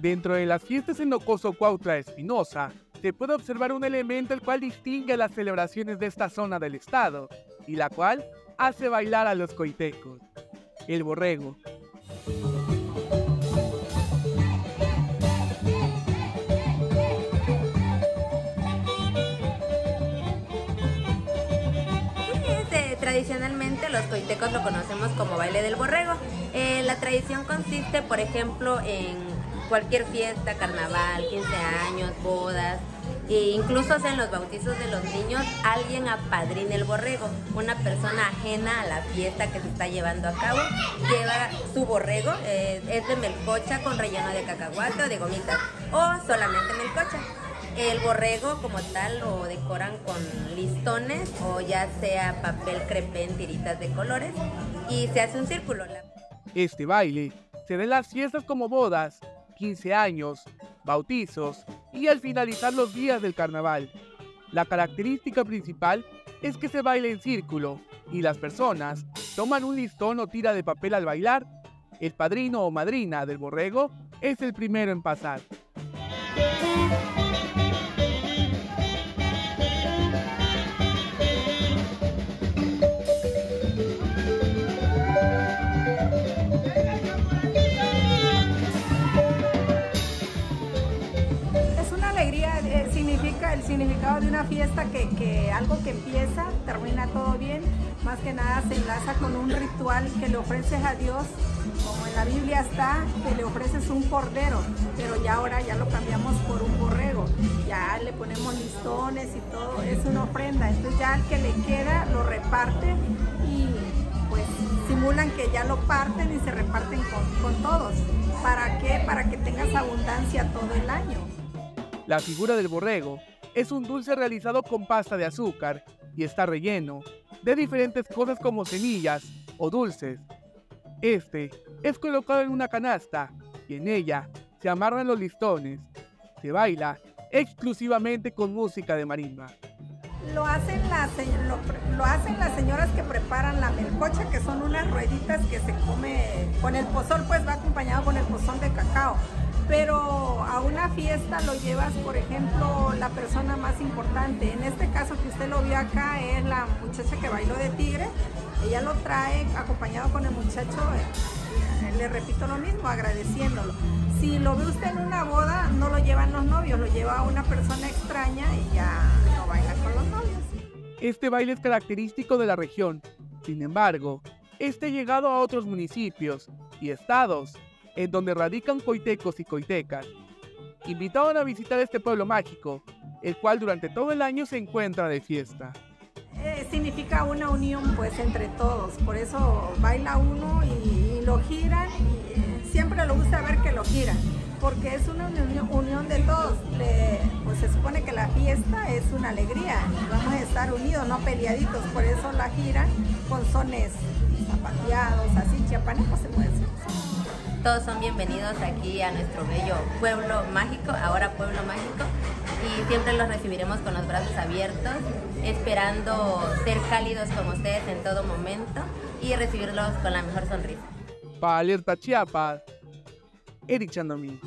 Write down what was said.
Dentro de las fiestas en Ocoso Cuautla Espinosa, se puede observar un elemento el cual distingue las celebraciones de esta zona del estado, y la cual hace bailar a los coitecos, el borrego. Este, tradicionalmente los coitecos lo conocemos como baile del borrego. Eh, la tradición consiste, por ejemplo, en cualquier fiesta, carnaval, 15 años, bodas, e incluso en los bautizos de los niños alguien apadrina el borrego, una persona ajena a la fiesta que se está llevando a cabo, lleva su borrego, eh, es de melcocha con relleno de cacahuate o de gomitas, o solamente melcocha. El borrego como tal lo decoran con listones o ya sea papel crepé en tiritas de colores y se hace un círculo. Este baile se da en las fiestas como bodas, 15 años, bautizos y al finalizar los días del carnaval. La característica principal es que se baila en círculo y las personas toman un listón o tira de papel al bailar. El padrino o madrina del borrego es el primero en pasar. El significado de una fiesta que, algo que empieza, termina todo bien, más que nada se enlaza con un ritual que le ofreces a Dios, como en la Biblia está, que le ofreces un cordero, pero ya ahora ya lo cambiamos por un borrego, ya le ponemos listones y todo, es una ofrenda, entonces ya al que le queda lo reparte y pues simulan que ya lo parten y se reparten con, con todos. ¿Para qué? Para que tengas abundancia todo el año. La figura del borrego es un dulce realizado con pasta de azúcar y está relleno de diferentes cosas como semillas o dulces. Este es colocado en una canasta y en ella se amarran los listones. Se baila exclusivamente con música de marimba. Lo hacen, las, lo hacen las señoras que preparan la melcocha, que son unas rueditas que se come con el pozol, pues va acompañado con el pozol de cacao pero a una fiesta lo llevas, por ejemplo, la persona más importante. En este caso que usted lo vio acá es la muchacha que bailó de tigre. Ella lo trae acompañado con el muchacho, eh, le repito lo mismo, agradeciéndolo. Si lo ve usted en una boda, no lo llevan los novios, lo lleva una persona extraña y ya Este baile es característico de la región. Sin embargo, este ha llegado a otros municipios y estados en donde radican coitecos y coitecas, invitaban a visitar este pueblo mágico, el cual durante todo el año se encuentra de fiesta. Eh, significa una unión pues entre todos, por eso baila uno y, lo giran y eh, siempre le gusta ver que lo giran, porque es una unión, de todos, pues fiesta es una alegría y vamos a estar unidos, no peleaditos, por eso la giran con sones zapateados, así chiapanecos se puede decir. Todos son bienvenidos aquí a nuestro bello pueblo mágico, ahora pueblo mágico, y siempre los recibiremos con los brazos abiertos, esperando ser cálidos como ustedes en todo momento y recibirlos con la mejor sonrisa. Para Alerta Chiapas, Eric Chandomí.